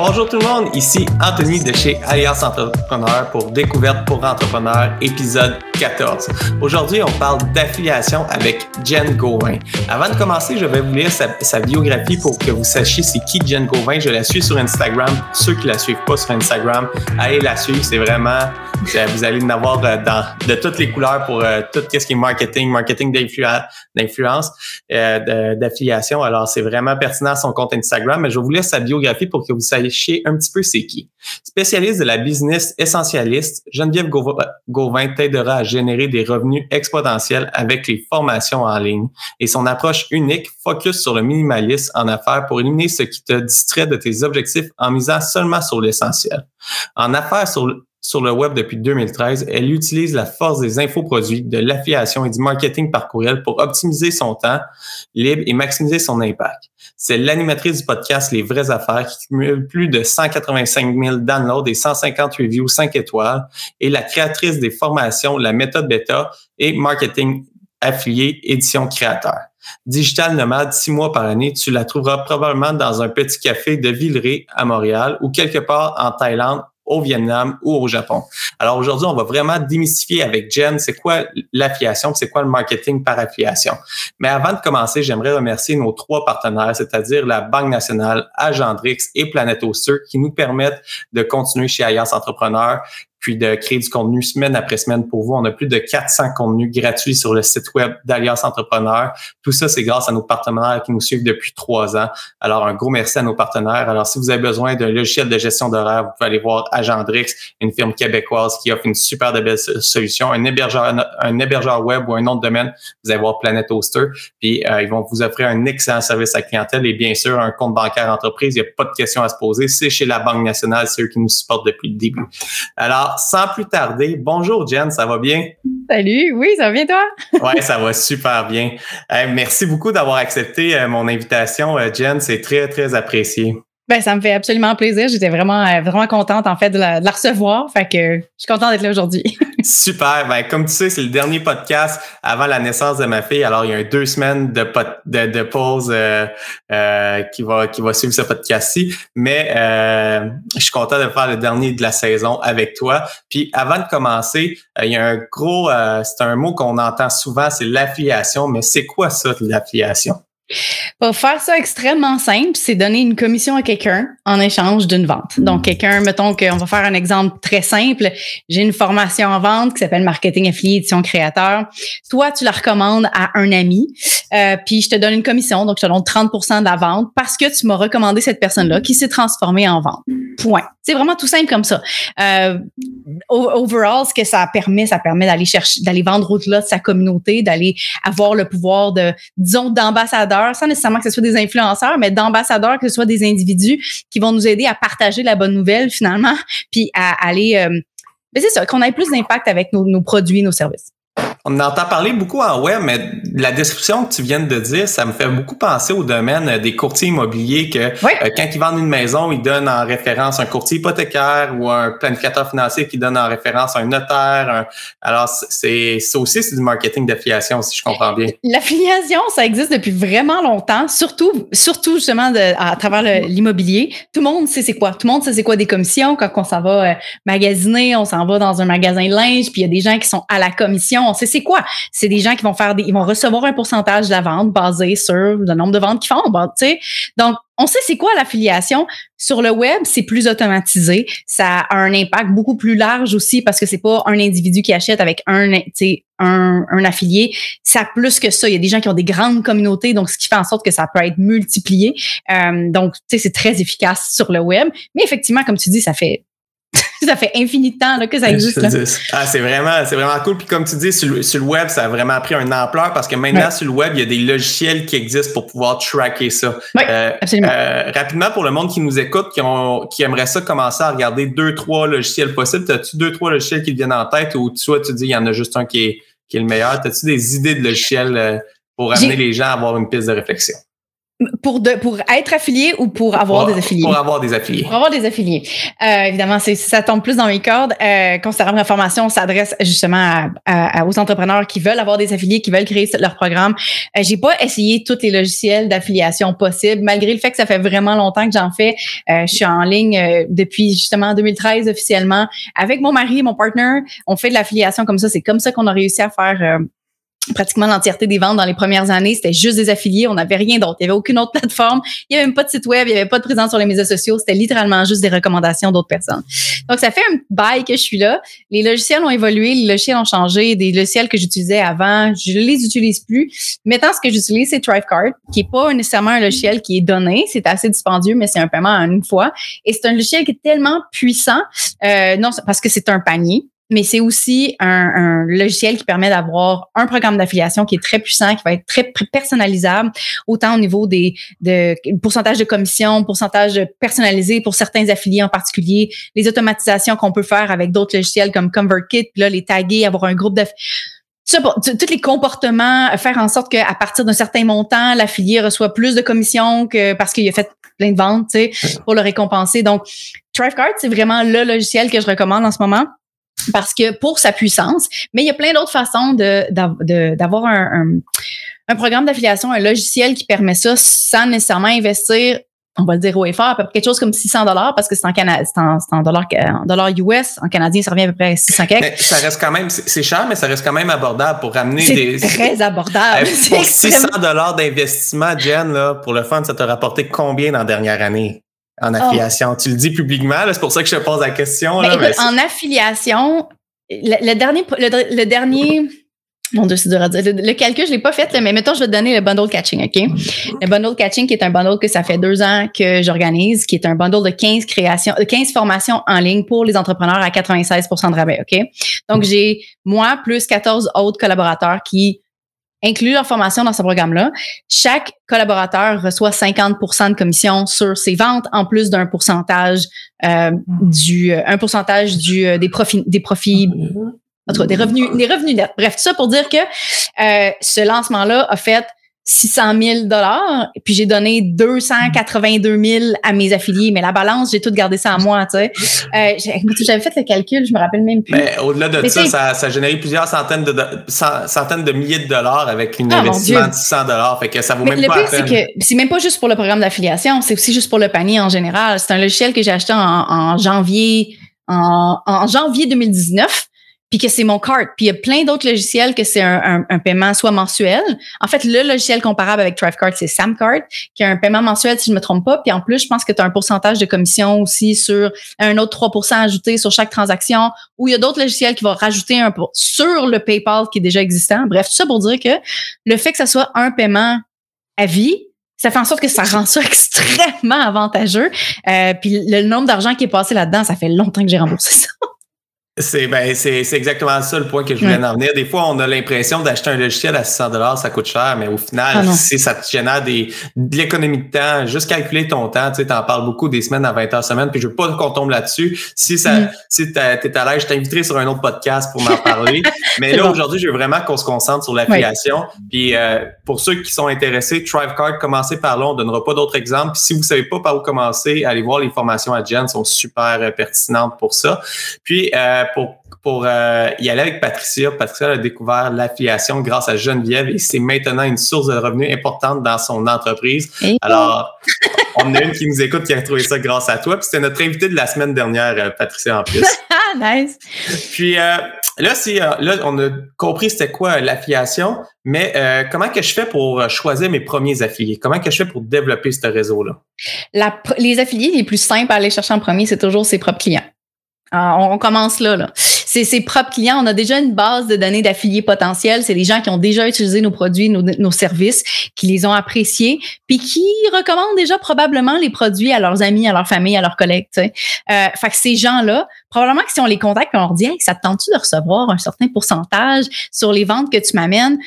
Bonjour tout le monde, ici Anthony de chez Alliance Entrepreneur pour Découverte pour Entrepreneurs, épisode 14. Aujourd'hui, on parle d'affiliation avec Jen Gauvin. Avant de commencer, je vais vous lire sa, biographie pour que vous sachiez c'est qui Jen Gauvin. Je la suis sur Instagram. Ceux qui la suivent pas sur Instagram, allez la suivre. C'est vraiment, vous allez en avoir euh, dans, de toutes les couleurs pour euh, tout ce qui est marketing, marketing d'influence, euh, d'affiliation. Alors, c'est vraiment pertinent son compte Instagram, mais je vous lire sa biographie pour que vous sachiez un petit peu c'est. Spécialiste de la business essentialiste, Geneviève Gauvin t'aidera à générer des revenus exponentiels avec les formations en ligne et son approche unique focus sur le minimalisme en affaires pour éliminer ce qui te distrait de tes objectifs en misant seulement sur l'essentiel. En affaires sur sur le web depuis 2013, elle utilise la force des infoproduits, de l'affiliation et du marketing par courriel pour optimiser son temps libre et maximiser son impact. C'est l'animatrice du podcast Les vraies affaires qui cumule plus de 185 000 downloads et 150 reviews 5 étoiles et la créatrice des formations La méthode bêta et marketing affilié édition créateur. Digital nomade, six mois par année, tu la trouveras probablement dans un petit café de Villeray à Montréal ou quelque part en Thaïlande au Vietnam ou au Japon. Alors aujourd'hui, on va vraiment démystifier avec Jen, c'est quoi l'affiliation, c'est quoi le marketing par affiliation. Mais avant de commencer, j'aimerais remercier nos trois partenaires, c'est-à-dire la Banque nationale, Agendrix et Planet Oster, qui nous permettent de continuer chez Alliance Entrepreneurs puis de créer du contenu semaine après semaine pour vous. On a plus de 400 contenus gratuits sur le site web d'Alliance Entrepreneur. Tout ça, c'est grâce à nos partenaires qui nous suivent depuis trois ans. Alors, un gros merci à nos partenaires. Alors, si vous avez besoin d'un logiciel de gestion d'horaire, vous pouvez aller voir Agendrix, une firme québécoise qui offre une super de belle solution, un hébergeur, un hébergeur web ou un de domaine. Vous allez voir Planet Hoster. Puis, euh, ils vont vous offrir un excellent service à clientèle et bien sûr, un compte bancaire entreprise. Il n'y a pas de questions à se poser. C'est chez la Banque nationale, c'est eux qui nous supportent depuis le début. Alors, sans plus tarder, bonjour Jen, ça va bien? Salut, oui, ça va bien toi? oui, ça va super bien. merci beaucoup d'avoir accepté euh, mon invitation, euh, Jen. C'est très, très apprécié. Ben, ça me fait absolument plaisir. J'étais vraiment, euh, vraiment contente, en fait, de la, recevoir. Fait que je suis contente d'être là aujourd'hui. Super. Ben, comme tu sais, c'est le dernier podcast avant la naissance de ma fille. Alors, il y a deux semaines de, pause euh, euh, qui, va, qui va suivre ce podcast-ci. Mais je suis content de faire le dernier de la saison avec toi. Puis, avant de commencer, il y a un gros, c'est un mot qu'on entend souvent, c'est l'affiliation. Mais c'est quoi ça, l'affiliation? Pour faire ça extrêmement simple, c'est donner une commission à quelqu'un en échange d'une vente. Donc, quelqu'un, mettons qu'on va faire un exemple très simple. J'ai une formation en vente qui s'appelle Marketing Affilié Édition Créateur. Toi, tu la recommandes à un ami, euh, puis je te donne une commission, donc je te donne 30% de la vente parce que tu m'as recommandé cette personne-là qui s'est transformée en vente. Point. C'est vraiment tout simple comme ça. Euh, overall, ce que ça permet, ça permet d'aller chercher, d'aller vendre au-delà de sa communauté, d'aller avoir le pouvoir de, disons, d'ambassadeur, sans nécessairement que ce soit des influenceurs, mais d'ambassadeurs, que ce soit des individus qui vont nous aider à partager la bonne nouvelle finalement, puis à aller, euh, mais c'est ça, qu'on ait plus d'impact avec nos, nos produits, nos services. On entend parler beaucoup en web, mais la description que tu viens de dire, ça me fait beaucoup penser au domaine des courtiers immobiliers que euh, quand ils vendent une maison, ils donnent en référence un courtier hypothécaire ou un planificateur financier qui donne en référence un notaire. alors, c'est ça aussi, c'est du marketing d'affiliation, si je comprends bien. L'affiliation, ça existe depuis vraiment longtemps, surtout, surtout justement à travers l'immobilier. Tout le monde sait c'est quoi. Tout le monde sait c'est quoi des commissions. Quand on s'en va euh, magasiner, on s'en va dans un magasin de linge, puis il y a des gens qui sont à la commission. On sait c'est quoi? C'est des gens qui vont faire des, ils vont recevoir un pourcentage de la vente basé sur le nombre de ventes qu'ils font. tu sais. Donc, on sait c'est quoi l'affiliation. Sur le web, c'est plus automatisé. Ça a un impact beaucoup plus large aussi parce que c'est pas un individu qui achète avec un, un, un affilié. Ça a plus que ça. Il y a des gens qui ont des grandes communautés, donc ce qui fait en sorte que ça peut être multiplié. Euh, donc, tu sais, c'est très efficace sur le web. Mais effectivement, comme tu dis, ça fait ça fait infini de temps là, que ça existe. Ah, c'est vraiment, c'est vraiment cool. Puis comme tu dis, sur, le web, ça a vraiment pris un ampleur parce que maintenant, sur le web, il y a des logiciels qui existent pour pouvoir tracker ça. Oui, euh, absolument. Euh, rapidement, pour le monde qui nous écoute, qui, ont, qui aimerait ça commencer à regarder deux, trois logiciels possibles, as-tu deux, trois logiciels qui te viennent en tête ou toi, tu dis, il y en a juste un qui est, qui est le meilleur? As-tu des idées de logiciels euh, pour amener les gens à avoir une piste de réflexion? Pour, de, pour être affilié ou pour avoir Pour- des affiliés? Pour avoir des affiliés. Pour avoir des affiliés. Euh, évidemment, c'est, ça tombe plus dans mes cordes. Euh, Considérable la formation, on s'adresse justement à- à- à- aux entrepreneurs qui veulent avoir des affiliés, qui veulent créer leur programme. Euh, j'ai pas essayé tous les logiciels d'affiliation possibles, malgré le fait que ça fait vraiment longtemps que j'en fais. Euh, je suis en ligne euh, depuis justement 2013 officiellement avec mon mari et mon partner. On fait de l'affiliation comme ça. C'est comme ça qu'on a réussi à faire euh, pratiquement l'entièreté des ventes dans les premières années. C'était juste des affiliés. On n'avait rien d'autre. Il n'y avait aucune autre plateforme. Il n'y avait même pas de site web. Il n'y avait pas de présence sur les médias sociaux. C'était littéralement juste des recommandations d'autres personnes. Donc, ça fait un bail que je suis là. Les logiciels ont évolué. Les logiciels ont changé. Des logiciels que j'utilisais avant, je les utilise plus. Maintenant, ce que j'utilise, c'est Thrivecart, qui est pas nécessairement un logiciel qui est donné. C'est assez dispendieux, mais c'est un paiement en une fois. Et c'est un logiciel qui est tellement puissant, euh, non, parce que c'est un panier mais c'est aussi un, un logiciel qui permet d'avoir un programme d'affiliation qui est très puissant, qui va être très personnalisable, autant au niveau des de pourcentage de commission, pourcentage personnalisé pour certains affiliés en particulier, les automatisations qu'on peut faire avec d'autres logiciels comme ConvertKit, puis là les taguer, avoir un groupe t- tous les comportements, faire en sorte qu'à partir d'un certain montant, l'affilié reçoit plus de commissions que parce qu'il a fait plein de ventes, tu sais, pour le récompenser. Donc, Thrivecart, c'est vraiment le logiciel que je recommande en ce moment parce que pour sa puissance, mais il y a plein d'autres façons de, d'av- de- d'avoir un, un, un programme d'affiliation, un logiciel qui permet ça sans nécessairement investir, on va le dire au effort, à peu près quelque chose comme 600 dollars parce que c'est en, c'est en, c'est en dollars, en dollars US, en canadien, ça revient à peu près à 600 quelques. Mais ça reste quand même, c'est c'est cher, mais ça reste quand même abordable pour ramener C'est des. très abordable. C'est pour extrêmement- 600 dollars d'investissement, Jen, là, pour le fun, ça t'a rapporté combien dans la dernière année? En affiliation? Tu le dis publiquement, c'est pour ça que je te pose la question. Ben, mais en affiliation, le, le dernier, le, le dernier, mon Dieu, c'est dur à dire. Le, le calcul, je l'ai pas fait, là, mais mettons, je vais te donner le bundle catching, OK? Le bundle catching, qui est un bundle que ça fait deux ans que j'organise, qui est un bundle de 15 créations, de 15 formations en ligne pour les entrepreneurs à 96% de rabais, OK? Donc, j'ai moi plus 14 autres collaborateurs qui incluent leur formation dans ce programme-là. Chaque collaborateur reçoit 50% de commission sur ses ventes, en plus d'un pourcentage euh, du euh, un pourcentage du euh, des profits des profits en tout cas, des revenus des revenus nets. Bref, tout ça pour dire que euh, ce lancement-là a fait 600 000 dollars, puis j'ai donné 282 000 à mes affiliés, mais la balance, j'ai tout gardé ça à moi, tu sais. Euh, J'avais fait le calcul, je me rappelle même plus. Mais au-delà de Mais ça, ça, ça a généré plusieurs centaines de, centaines de milliers de dollars avec un Ah, investissement de 600 dollars. Fait que ça vaut Mais même le pas pire, c'est que c'est même pas juste pour le programme d'affiliation, c'est aussi juste pour le panier en général. C'est un logiciel que j'ai acheté en, en janvier, en, en janvier 2019, puis que c'est mon cart. Puis il y a plein d'autres logiciels que c'est un, un- un paiement soit mensuel. En fait, le logiciel comparable avec Thrivecart, c'est Samcart, qui a un paiement mensuel, si je me trompe pas. Puis en plus, je pense que tu as un pourcentage de commission aussi sur un autre 3% ajouté sur chaque transaction, ou il y a d'autres logiciels qui vont rajouter un pour, sur le PayPal qui est déjà existant. Bref, tout ça pour dire que le fait que ça soit un paiement à vie, ça fait en sorte que ça rend ça extrêmement avantageux. Euh, puis le nombre d'argent qui est passé là-dedans, ça fait longtemps que j'ai remboursé ça. C'est ben, c'est c'est exactement ça le point que je voulais Ouais. en venir. Des fois, on a l'impression d'acheter un logiciel à 600 dollars, ça coûte cher, mais au final, Ah c'est ça te génère des de l'économie de temps. Juste calculer ton temps, tu sais, t'en parles beaucoup des semaines à 20 heures semaine, puis je veux pas qu'on tombe là-dessus. Si ça, Mm. si t'es à l'aise, je t'inviterai sur un autre podcast pour m'en parler. mais là bon. aujourd'hui, je veux vraiment qu'on se concentre sur l'affiliation. Puis euh, pour ceux qui sont intéressés, Thrivecard, commencez par là. On donnera pas d'autres exemples. Puis si vous savez pas par où commencer, allez voir les formations à Jen, sont super euh, pertinentes pour ça. Puis euh, pour pour euh, y aller avec Patricia. Patricia a découvert l'affiliation grâce à Geneviève et c'est maintenant une source de revenus importante dans son entreprise. Alors, on a une qui nous écoute qui a trouvé ça grâce à toi. Puis c'était notre invité de la semaine dernière, euh, Patricia, en plus. Ah, nice. Puis euh, là, c'est, là, on a compris c'était quoi l'affiliation, mais euh, comment que je fais pour choisir mes premiers affiliés? Comment que je fais pour développer ce réseau-là? La les affiliés les plus simples à aller chercher en premier, c'est toujours ses propres clients. Ah, on, commence là. là. C'est ses propres clients. On a déjà une base de données d'affiliés potentiels. C'est les gens qui ont déjà utilisé nos produits, nos, services, qui les ont appréciés, puis qui recommandent déjà probablement les produits à leurs amis, à leur famille, à leurs collègues. Euh, fait que ces gens-là, probablement que si on les contacte, on leur dit, hey, ça te tente-tu de recevoir un certain pourcentage sur les ventes que tu m'amènes?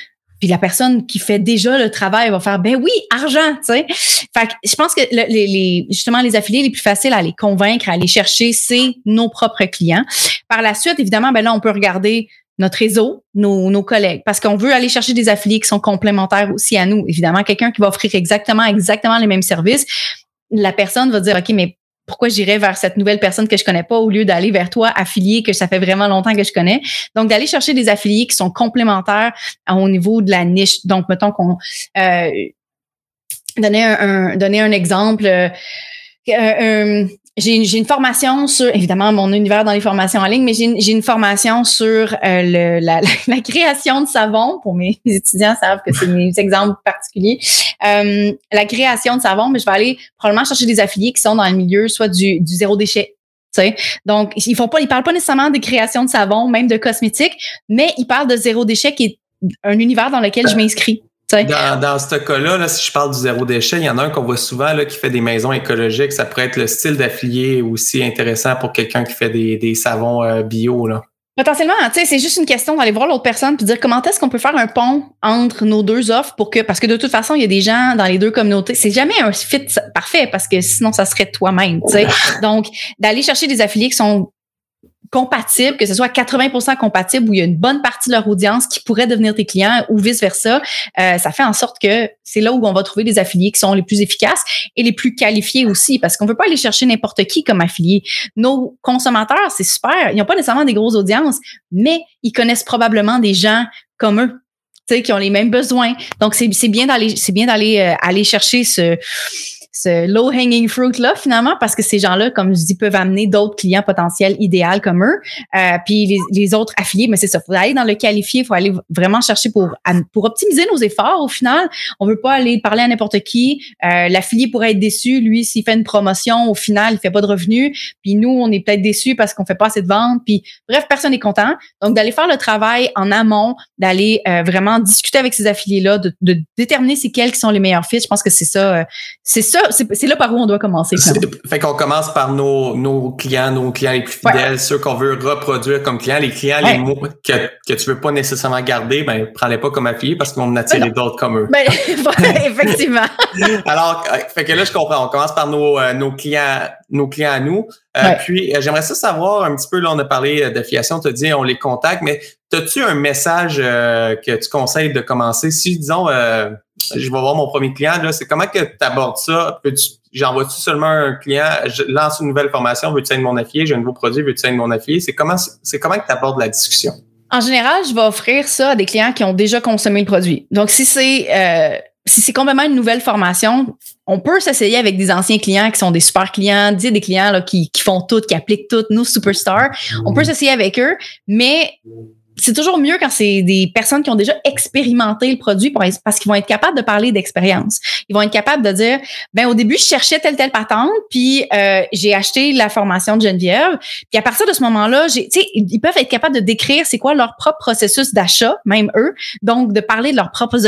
Puis la personne qui fait déjà le travail va faire ben oui, argent, tu sais. Fait que je pense que le- les, les- justement les affiliés les plus faciles à aller convaincre, à aller chercher, c'est nos propres clients. Par la suite, évidemment, ben là on peut regarder notre réseau, nos, nos collègues, parce qu'on veut aller chercher des affiliés qui sont complémentaires aussi à nous. Évidemment, quelqu'un qui va offrir exactement, exactement les mêmes services, la personne va dire, OK, mais pourquoi j'irais vers cette nouvelle personne que je connais pas au lieu d'aller vers toi affilié que ça fait vraiment longtemps que je connais. Donc d'aller chercher des affiliés qui sont complémentaires au niveau de la niche. Donc mettons qu'on euh, donner un, un exemple. Euh, euh j'ai une formation sur, évidemment, mon univers dans les formations en ligne, mais j'ai une, formation sur euh, le, la, la, création de savon. Pour mes, étudiants savent que c'est mes exemples particuliers. Euh, la création de savon, mais je vais aller probablement chercher des affiliés qui sont dans le milieu soit du, du zéro déchet, sais. Donc, ils font pas, ils parlent pas nécessairement de création de savon, même de cosmétiques, mais ils parlent de zéro déchet qui est un univers dans lequel je m'inscris. Dans, dans ce cas-là, là, si je parle du zéro déchet, il y en a un qu'on voit souvent là, qui fait des maisons écologiques. Ça pourrait être le style d'affilié aussi intéressant pour quelqu'un qui fait des, des savons euh, bio. Là. Potentiellement, c'est juste une question d'aller voir l'autre personne et dire comment est-ce qu'on peut faire un pont entre nos deux offres pour que, parce que de toute façon, il y a des gens dans les deux communautés. C'est jamais un fit parfait parce que sinon, ça serait toi-même. Donc, d'aller chercher des affiliés qui sont compatible, que ce soit 80% compatible où il y a une bonne partie de leur audience qui pourrait devenir tes clients ou vice-versa, euh, ça fait en sorte que c'est là où on va trouver des affiliés qui sont les plus efficaces et les plus qualifiés aussi parce qu'on veut pas aller chercher n'importe qui comme affilié. Nos consommateurs, c'est super, ils n'ont pas nécessairement des grosses audiences, mais ils connaissent probablement des gens comme eux qui ont les mêmes besoins. Donc c'est bien d'aller c'est bien d'aller euh, aller chercher ce ce low hanging fruit là finalement parce que ces gens-là comme je dis peuvent amener d'autres clients potentiels idéaux comme eux. Euh, puis les, autres affiliés mais c'est ça faut aller dans le qualifié faut aller vraiment chercher pour pour optimiser nos efforts au final. On veut pas aller parler à n'importe qui. Euh, l'affilié pourrait être déçu lui s'il fait une promotion au final il fait pas de revenus. Puis nous on est peut-être déçus parce qu'on fait pas assez de ventes. Puis bref personne n'est content. Donc d'aller faire le travail en amont d'aller euh, vraiment discuter avec ces affiliés là de, de déterminer c'est quels qui sont les meilleurs fits je pense que c'est ça euh, c'est ça c'est là par où on doit commencer. Fait qu'on commence par nos, nos clients, nos clients les plus fidèles, ceux qu'on veut reproduire comme clients. Les clients les que, que tu veux pas nécessairement garder, ben prends-les pas comme affiliés parce qu'on en attirer ben d'autres comme eux. Ben, effectivement. Alors, euh, fait que là, je comprends. On commence par nos, euh, nos clients, nos clients à nous. Euh, puis, j'aimerais ça savoir un petit peu, là, on a parlé d'affiliation, tu as dit on les contacte, mais as-tu un message que tu conseilles de commencer? Si, disons, je vais voir mon premier client, là, c'est comment que tu abordes ça? J'envoie-tu seulement un client, je lance une nouvelle formation, veux-tu être mon affilié, j'ai un nouveau produit, veux-tu être mon affilié? C'est comment, c'est comment que tu abordes la discussion? En général, je vais offrir ça à des clients qui ont déjà consommé le produit. Donc, si c'est euh, si c'est complètement une nouvelle formation, on peut s'essayer avec des anciens clients qui sont des super clients, des clients là, qui, qui font tout, qui appliquent tout, nos superstars. On peut s'essayer avec eux, mais c'est toujours mieux quand c'est des personnes qui ont déjà expérimenté le produit parce qu'ils vont être capables de parler d'expérience. Ils vont être capables de dire, ben au début je cherchais telle telle patente, puis euh, j'ai acheté la formation de Geneviève, puis à partir de ce moment-là, ils peuvent être capables de décrire c'est quoi leur propre processus d'achat, même eux, donc de parler de leurs propres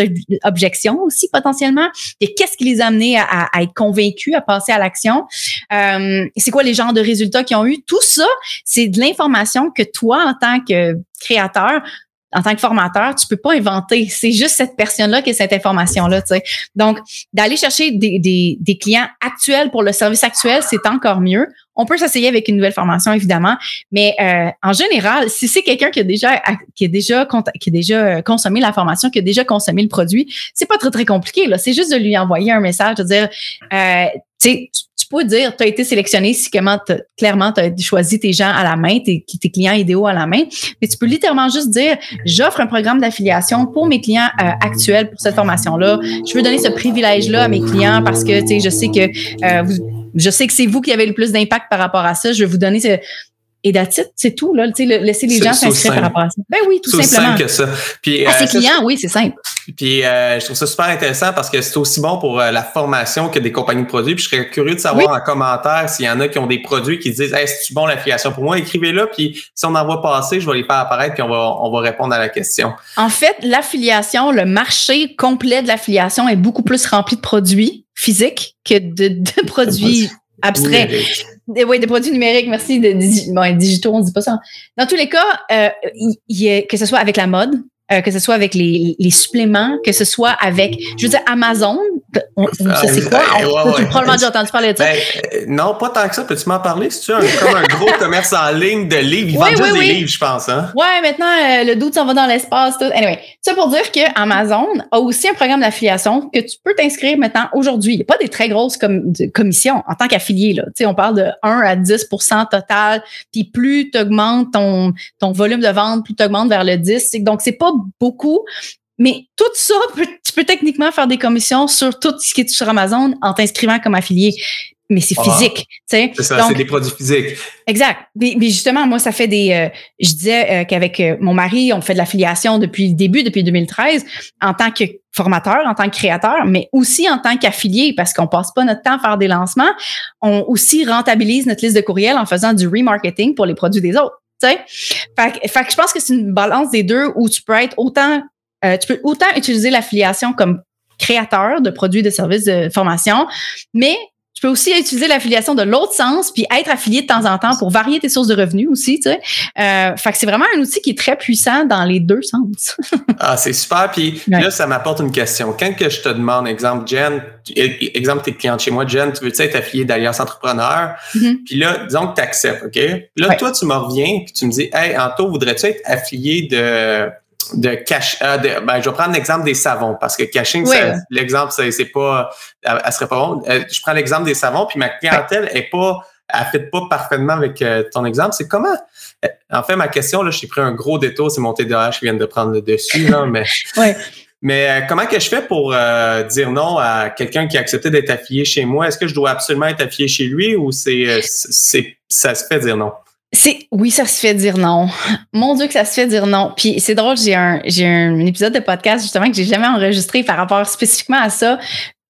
objections aussi potentiellement, et qu'est-ce qui les a amenés à, être convaincus, à passer à l'action, euh, c'est quoi les genres de résultats qu'ils ont eu, tout ça, c'est de l'information que toi en tant que créateur, en tant que formateur, tu peux pas inventer. C'est juste cette personne-là qui a cette information-là, tu sais. Donc, d'aller chercher des, des, des, clients actuels pour le service actuel, c'est encore mieux. On peut s'essayer avec une nouvelle formation, évidemment, mais euh, en général, si c'est quelqu'un qui a déjà qui a déjà qui a déjà consommé la formation, qui a déjà consommé le produit, c'est pas très très compliqué. Là, c'est juste de lui envoyer un message, de dire, euh, tu sais, peux dire, tu as été sélectionné si comment clairement tu as choisi tes gens à la main, tes, clients idéaux à la main, mais tu peux littéralement juste dire, j'offre un programme d'affiliation pour mes clients euh, actuels pour cette formation-là. Je veux donner ce privilège-là à mes clients parce que, tu sais, je sais que euh, je sais que c'est vous qui avez le plus d'impact par rapport à ça. Je vais vous donner ce, et d'attitude, c'est tout, là. Laisser les gens s'inscrire par rapport à ça. Ben oui, tout simplement. simple que ça. Puis, à euh, ses clients, oui, c'est simple. Puis, euh, je trouve ça super intéressant parce que c'est aussi bon pour euh, la formation que des compagnies de produits. Puis, je serais curieux de savoir en commentaire s'il y en a qui ont des produits qui disent, hey, c'est bon l'affiliation pour moi? Écrivez-le. Puis, si on en voit passer, je vais les faire apparaître puis on va, on va répondre à la question. En fait, l'affiliation, le marché complet de l'affiliation est beaucoup plus rempli de produits physiques que de, de produits abstraits. Des, oui, des produits numériques, merci. De, bon, digitaux, on dit pas ça. Dans tous les cas, euh, y, que ce soit avec la mode, euh, que ce soit avec les, les, suppléments, que ce soit avec, je veux dire, Amazon On, Ah, sait c'est quoi? ouais, On- ouais, tu as probablement déjà entendu parler de ça? Ben, euh, non, pas tant que ça. Peux-tu m'en parler? C'est-tu un, comme un gros commerce en ligne de livres? Ils Oui, vendent oui, juste oui. des livres, je pense. Hein? Ouais, maintenant, euh, le doute s'en va dans l'espace. Tout. Anyway, ça pour dire que Amazon a aussi un programme d'affiliation que tu peux t'inscrire maintenant aujourd'hui. Il n'y a pas des très grosses com- de- commissions en tant qu'affilié. Là. Tu sais, on parle de 1 à 10% total. Puis plus tu augmentes ton, ton volume de vente, plus tu augmentes vers le 10. C'est- Donc, c'est pas beaucoup. Mais tout ça, peut- tu peux techniquement faire des commissions sur tout ce qui est sur Amazon en t'inscrivant comme affilié. Mais c'est Ah. physique. tu sais. C'est ça, c'est des produits physiques. Exact. Mais, mais justement, moi, ça fait des. euh, je disais euh, qu'avec euh, mon mari, on fait de l'affiliation depuis le début, depuis 2013, en tant que formateur, en tant que créateur, mais aussi en tant qu'affilié, parce qu'on passe pas notre temps à faire des lancements. On aussi rentabilise notre liste de courriels en faisant du remarketing pour les produits des autres. Tu sais? Fait, fait que je pense que c'est une balance des deux où tu peux être autant, euh, tu peux autant utiliser l'affiliation comme créateur de produits, de services de formation, mais tu peux aussi utiliser l'affiliation de l'autre sens, puis être affilié de temps en temps pour varier tes sources de revenus aussi, tu sais. Euh, fait que c'est vraiment un outil qui est très puissant dans les deux sens. Ah, c'est super. Puis Ouais. là, ça m'apporte une question. Quand que je te demande, exemple, Jen, tu- e- exemple, t'es cliente chez moi, Jen, tu veux-tu être affilié d'Alliance Entrepreneur? Mhm. Puis là, disons que tu acceptes, OK? Là, Ouais. toi, tu me reviens, puis tu me dis, Hey, Anto, voudrais-tu être affilié de de cash euh, de- ben, je vais prendre l'exemple des savons parce que caching l'exemple c'est c'est pas elle, elle serait pas bon Euh, je prends l'exemple des savons puis ma clientèle est pas elle fait pas parfaitement avec euh, ton exemple. C'est comment en fait ma question là j'ai pris un gros détour c'est mon TDAH qui vient de prendre le dessus là mais mais euh, comment que je fais pour dire non à quelqu'un qui a accepté d'être affilié chez moi? Est-ce que je dois absolument être affilié chez lui ou c'est c'est ça se fait dire non? C'est oui, ça se fait dire non. Mon Dieu que ça se fait dire non. Puis c'est drôle, j'ai un j'ai un épisode de podcast justement que j'ai jamais enregistré par rapport spécifiquement à ça.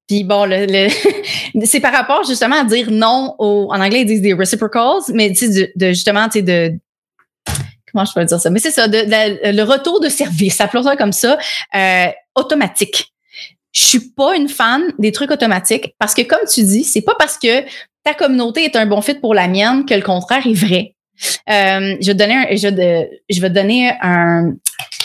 Puis bon, le, le- c'est par rapport justement à dire non au, en anglais ils disent des reciprocals, mais tu sais de, de justement tu sais de comment je peux dire ça, mais c'est ça de, de- le retour de service, appelons ça comme ça, euh, automatique. Je suis pas une fan des trucs automatiques parce que comme tu dis, c'est pas parce que ta communauté est un bon fit pour la mienne que le contraire est vrai. Euh, je vais te donner un, je, vais te donner un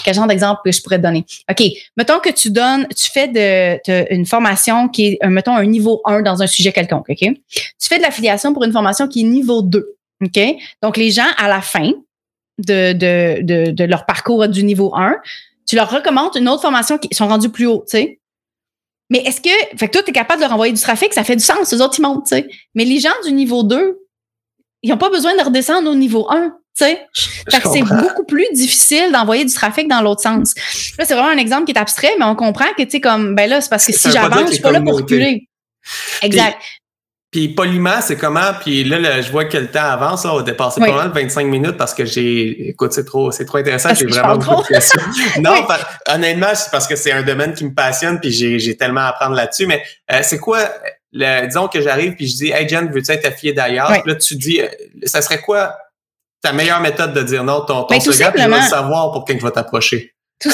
quel genre d'exemple que je pourrais te donner. OK, mettons que tu donnes, tu fais de, une formation qui est, mettons, un niveau 1 dans un sujet quelconque, OK? Tu fais de l'affiliation pour une formation qui est niveau 2, OK? Donc, les gens, à la fin de, de, de, de leur parcours du niveau 1, tu leur recommandes une autre formation qui sont rendus plus haut, tu sais? Mais est-ce que, fait que toi, tu es capable de leur envoyer du trafic, ça fait du sens, les autres, ils montent, tu sais? Mais les gens du niveau 2, ils n'ont pas besoin de redescendre au niveau 1, tu sais. Je Fait que c'est beaucoup plus difficile d'envoyer du trafic dans l'autre sens. Là, c'est vraiment un exemple qui est abstrait, mais on comprend que, tu sais, comme, ben là, c'est parce que si j'avance, je suis pas là pour reculer. Exact. Puis poliment, c'est comment? Puis là, là, je vois que le temps avance. Là, on a dépassé Oui. pas mal 25 minutes parce que j'ai. Écoute, c'est trop, c'est trop intéressant. J'ai vraiment beaucoup de questions. non, Oui. par- honnêtement, c'est parce que c'est un domaine qui me passionne puis j'ai, j'ai tellement à apprendre là-dessus. Mais euh, c'est quoi? Le, disons que j'arrive puis je dis Hey Jen, veux-tu être affilié d'ailleurs? Oui. Là, tu dis euh, ça serait quoi ta meilleure méthode de dire non, ton, ton Ben, slogan, puis le savoir pour quelqu'un qui va t'approcher.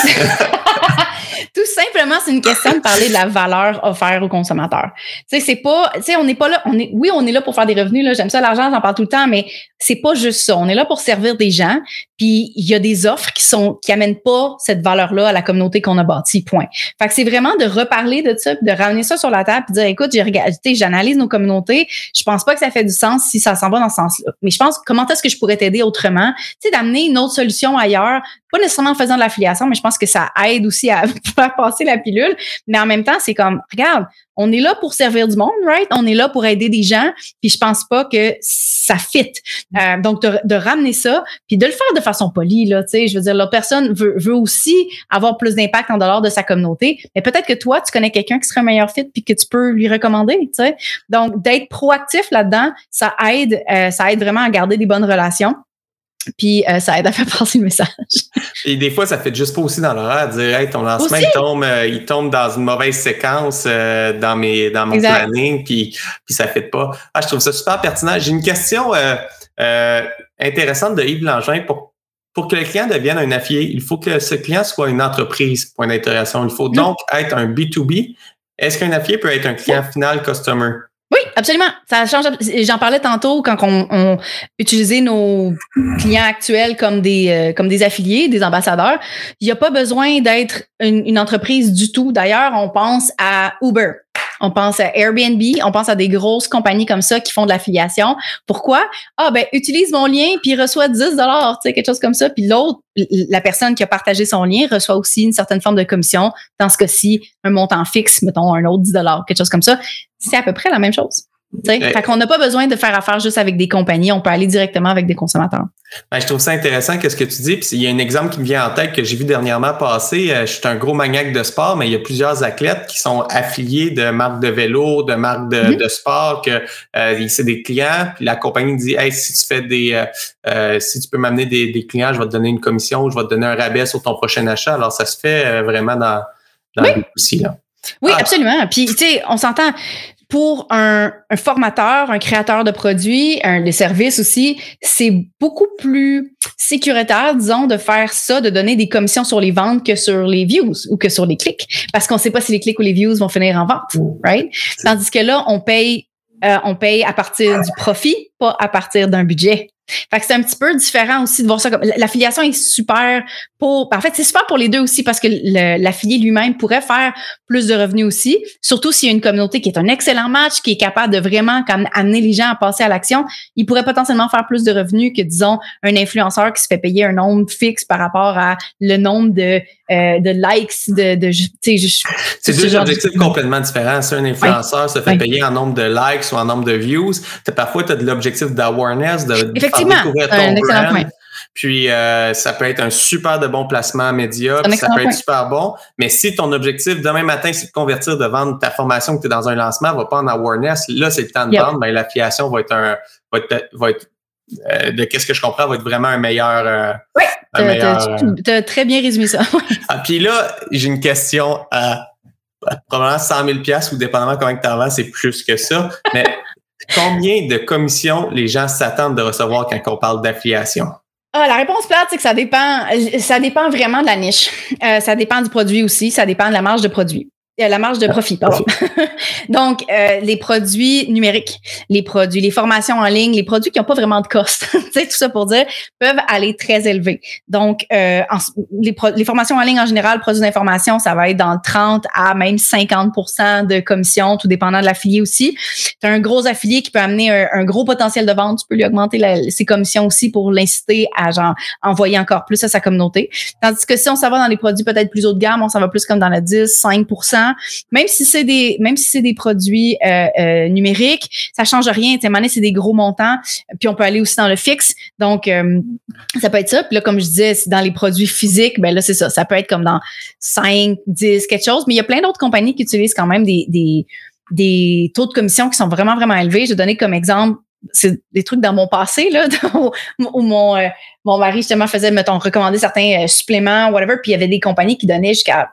Tout simplement, c'est une question de parler de la valeur offerte aux consommateurs. Tu sais, c'est pas, tu sais, on n'est pas là, on est, oui, on est là pour faire des revenus, là. J'aime ça, l'argent, j'en parle tout le temps, mais c'est pas juste ça. On est là pour servir des gens. Puis, il y a des offres qui sont, qui amènent pas cette valeur-là à la communauté qu'on a bâtie, point. Fait que c'est vraiment de reparler de ça, de ramener ça sur la table, puis dire, écoute, j'ai regardé, j'analyse nos communautés. Je pense pas que ça fait du sens si ça s'en va dans ce sens-là. Mais je pense, comment est-ce que je pourrais t'aider autrement? Tu sais, d'amener une autre solution ailleurs, pas nécessairement en faisant de l'affiliation, mais je pense que ça aide aussi à faire passer la pilule. Mais en même temps, c'est comme, regarde, on est là pour servir du monde, right? On est là pour aider des gens, puis je pense pas que ça fit. Euh, donc, de, de ramener ça, puis de le faire de façon polie, là, tu sais, je veux dire, l'autre personne veut, veut aussi avoir plus d'impact en dehors de sa communauté, mais peut-être que toi, tu connais quelqu'un qui serait un meilleur fit, puis que tu peux lui recommander, tu sais. Donc, d'être proactif là-dedans, ça aide, euh, ça aide vraiment à garder des bonnes relations. Puis euh, ça aide à faire passer le message. Et des fois, ça fait juste pas aussi dans l'horaire de dire hey, ton lancement, Aussi. il tombe, euh, il tombe dans une mauvaise séquence euh, dans mes dans mon Exact. planning, puis, puis ça fait pas. Ah, je trouve ça super pertinent. J'ai une question euh, intéressante de Yves Langin. Pour, pour que le client devienne un affilié, il faut que ce client soit une entreprise, point d'interrogation. Il faut donc être un B2B. Est-ce qu'un affilié peut être un client final customer? Oui, absolument. Ça change. J'en parlais tantôt quand on, on utilisait nos clients actuels comme des euh, comme des affiliés, des ambassadeurs. Il n'y a pas besoin d'être une, une entreprise du tout. D'ailleurs, on pense à Uber. On pense à Airbnb, on pense à des grosses compagnies comme ça qui font de l'affiliation. Pourquoi? Ah, ben, utilise mon lien puis reçoit 10 dollars, tu sais, quelque chose comme ça. Puis l'autre, la personne qui a partagé son lien reçoit aussi une certaine forme de commission. Dans ce cas-ci, un montant fixe, mettons un autre 10 dollars, quelque chose comme ça. C'est à peu près la même chose. Fait qu'on n'a pas besoin de faire affaire juste avec des compagnies, on peut aller directement avec des consommateurs. Ben, je trouve ça intéressant quest ce que tu dis. Puis il y a un exemple qui me vient en tête que j'ai vu dernièrement passer. Euh, je suis un gros maniaque de sport, mais il y a plusieurs athlètes qui sont affiliés de marques de vélo, de marques de, mm-hmm. sport, que euh, c'est des clients. Puis la compagnie dit Hey, si tu fais des euh, si tu peux m'amener des, clients, je vais te donner une commission, je vais te donner un rabais sur ton prochain achat. Alors, ça se fait vraiment dans, dans oui. aussi. Là. Oui, ah. absolument. Puis, tu sais, on s'entend, pour un, formateur, un créateur de produits, un des services aussi, c'est beaucoup plus sécuritaire, disons, de faire ça, de donner des commissions sur les ventes que sur les views ou que sur les clics, parce qu'on ne sait pas si les clics ou les views vont finir en vente, right? Tandis que là, on paye, euh, on paye à partir du profit, pas à partir d'un budget. Fait que c'est un petit peu différent aussi de voir ça comme l'affiliation est super pour en fait c'est super pour les deux aussi parce que l'affilié lui-même pourrait faire plus de revenus aussi surtout s'il y a une communauté qui est un excellent match qui est capable de vraiment comme amener les gens à passer à l'action. Il pourrait potentiellement faire plus de revenus que disons un influenceur qui se fait payer un nombre fixe par rapport à le nombre de euh, de likes de, de c'est deux objectifs complètement différents. Si un influenceur se fait payer en nombre de likes ou en nombre de views parfois tu as de l'objectif d'awareness de Effectivement, Puis euh, ça peut être un super de bon placement média, puis ça peut être super bon. Mais si ton objectif demain matin, c'est de convertir, de vendre ta formation que tu es dans un lancement, va pas en awarness, là, c'est le temps de vendre, ben, l'affiliation va être un va être, va être euh, de qu'est-ce que je comprends, va être vraiment un meilleur. Euh, oui, tu as, très bien résumé ça. ah, puis là, j'ai une question à probablement 100 000 ou dépendamment comment tu en c'est plus que ça. Mais Combien de commissions les gens s'attendent de recevoir quand on parle d'affiliation? Ah, la réponse plate, c'est que ça dépend, ça dépend vraiment de la niche. Euh, ça dépend du produit aussi, ça dépend de la marge de produit. La marge de profit, pardon. Donc, euh, les produits numériques, les produits, les formations en ligne, les produits qui n'ont pas vraiment de cost, tu sais, tout ça pour dire, peuvent aller très élevés. Donc, euh, les, les, formations en ligne en général, produits d'information, ça va être dans 30 à même 50 de commission, tout dépendant de l'affilié aussi. Tu as un gros affilié qui peut amener un, gros potentiel de vente, tu peux lui augmenter ses commissions aussi pour l'inciter à genre envoyer encore plus à sa communauté. Tandis que si on s'en va dans les produits peut-être plus haut de gamme, on s'en va plus comme dans le 10, 5 même si c'est des, même si c'est des produits euh, euh, numériques, ça change rien. Tu sais, c'est des gros montants. Puis on peut aller aussi dans le fixe. Donc euh, ça peut être ça. Puis là, comme je disais, dans les produits physiques, ben là c'est ça. Ça peut être comme dans 5, 10, quelque chose. Mais il y a plein d'autres compagnies qui utilisent quand même des, des taux de commission qui sont vraiment, vraiment élevés. Je vais donner comme exemple c'est des trucs dans mon passé, là, où mon, mon mari, justement, faisait, mettons, recommander certains suppléments, whatever, puis il y avait des compagnies qui donnaient jusqu'à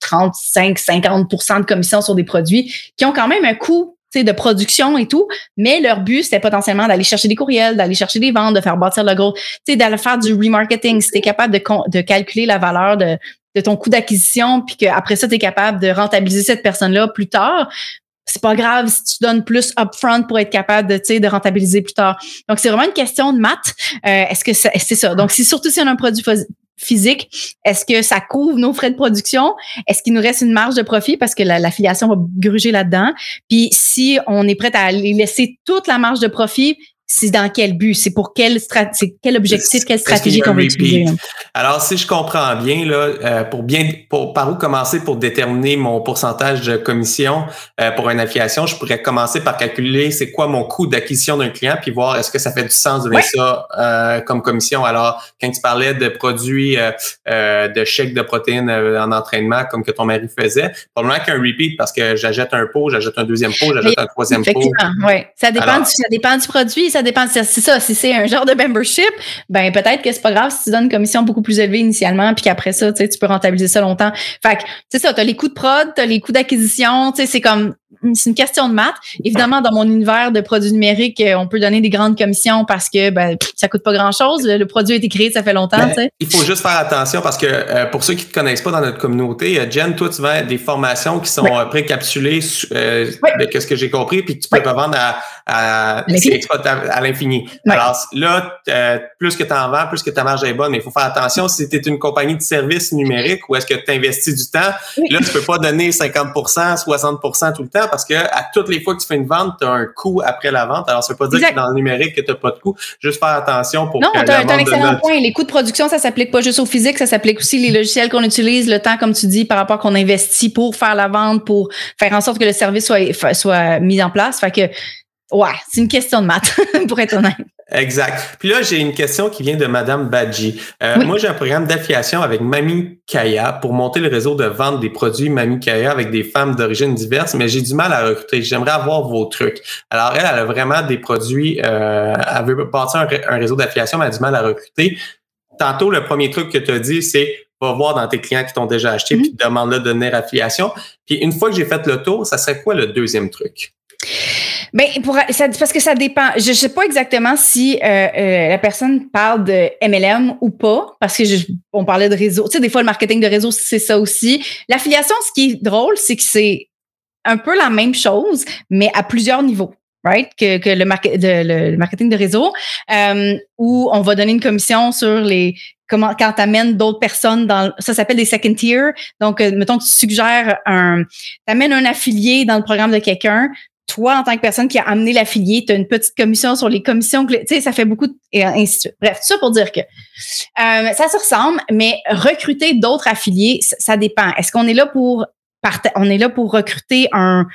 35, 50% de commission sur des produits qui ont quand même un coût de production et tout, mais leur but, c'était potentiellement d'aller chercher des courriels, d'aller chercher des ventes, de faire bâtir le gros, d'aller faire du remarketing. Si tu es capable de, de calculer la valeur de, de ton coût d'acquisition, puis qu'après ça, tu es capable de rentabiliser cette personne-là plus tard, c'est pas grave si tu donnes plus upfront pour être capable de, de rentabiliser plus tard. Donc, c'est vraiment une question de maths. Euh, est-ce que c'est ça? Donc, si surtout si on a un produit physique, est-ce que ça couvre nos frais de production? Est-ce qu'il nous reste une marge de profit parce que l'affiliation va gruger là-dedans? Puis si on est prêt à laisser toute la marge de profit, c'est dans quel but, c'est pour quel, quel objectif, quelle stratégie qu'on utiliser. Alors, si je comprends bien, là, euh, pour bien, pour, par où commencer pour déterminer mon pourcentage de commission euh, pour une affiliation, je pourrais commencer par calculer c'est quoi mon coût d'acquisition d'un client, puis voir est-ce que ça fait du sens de donner ça euh, comme commission. Alors, quand tu parlais de produits, de chèques de protéines en entraînement, comme que ton mari faisait, probablement qu'un repeat parce que j'achète un pot, j'achète un deuxième pot, j'achète un troisième pot. Effectivement, oui. Ça dépend, ça dépend du produit ça dépend. C'est ça. Si c'est un genre de membership, ben peut-être que c'est pas grave si tu donnes une commission beaucoup plus élevée initialement, puis qu'après ça, tu peux rentabiliser ça longtemps. Fait que c'est ça. T'as les coûts de prod, t'as les coûts d'acquisition. Tu sais, c'est comme c'est une question de maths. Évidemment, dans mon univers de produits numériques, euh, on peut donner des grandes commissions parce que ben, ça coûte pas grand-chose. Le, produit a été créé, ça fait longtemps. Ben, il faut juste faire attention parce que euh, pour ceux qui ne te connaissent pas dans notre communauté, euh, Jen, toi, tu vends des formations qui sont précapsulées de ce que j'ai compris, puis tu peux oui. revendre à, à, à l'infini. Alors là, plus que tu en vends, plus que ta marge est bonne, mais il faut faire attention si tu es une compagnie de services numériques ou est-ce que tu investis du temps, là, tu peux pas donner 50% 60% tout le temps parce que à toutes les fois que tu fais une vente, tu as un coût après la vente. Alors, ça veut pas dire que dans le numérique que tu n'as pas de coût. Juste faire attention pour non, que. Non, tu as, un excellent point. Les coûts de production, ça s'applique pas juste au physique, ça s'applique aussi les logiciels qu'on utilise, le temps, comme tu dis, par rapport qu'on investit pour faire la vente, pour faire en sorte que le service soit, soit mis en place. Fait que, ouais, c'est une question de maths, pour être honnête. Exact. Puis là, j'ai une question qui vient de Madame Badji. Euh, Moi, j'ai un programme d'affiliation avec Mami Kaya pour monter le réseau de vente des produits Mami Kaya avec des femmes d'origine diverses, mais j'ai du mal à recruter. J'aimerais avoir vos trucs. Alors, elle, elle a vraiment des produits, euh, elle veut bâtir un, réseau d'affiliation, mais elle a du mal à recruter. Tantôt, le premier truc que tu as dit, c'est va voir dans tes clients qui t'ont déjà acheté, mm-hmm. puis demande-leur de donner affiliation. Puis une fois que j'ai fait le tour, ça serait quoi le deuxième truc? Ben pour ça, parce que ça dépend. Je, sais pas exactement si euh, euh, la personne parle de MLM ou pas, parce que on parlait de réseau. Tu sais, des fois le marketing de réseau c'est ça aussi. L'affiliation, ce qui est drôle, c'est que c'est un peu la même chose, mais à plusieurs niveaux. Right? Que, le, marketing de réseau, euh, où on va donner une commission sur les comment quand tu amènes d'autres personnes dans ça s'appelle des second tier. Donc, mettons tu suggères un tu amènes un affilié dans le programme de quelqu'un, toi, en tant que personne qui a amené l'affilié, tu as une petite commission sur les commissions. Tu sais, ça fait beaucoup, et ainsi de suite. Bref, tout ça pour dire que euh, ça se ressemble, mais recruter d'autres affiliés, ça, dépend. Est-ce qu'on est là pour on est là pour recruter un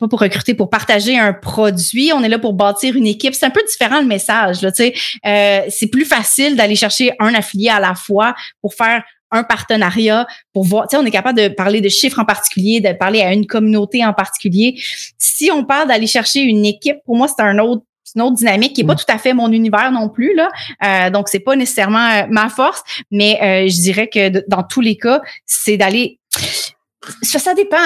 pas pour recruter, pour partager un produit. On est là pour bâtir une équipe? C'est un peu différent le message. Là, euh, c'est plus facile d'aller chercher un affilié à la fois pour faire un partenariat pour voir, tu sais, on est capable de parler de chiffres en particulier, de parler à une communauté en particulier. Si on parle d'aller chercher une équipe, pour moi, c'est un autre une autre dynamique qui est pas mm. tout à fait mon univers non plus là. Euh, donc c'est pas nécessairement euh, ma force, mais euh, je dirais que dans tous les cas, c'est d'aller ça, ça dépend.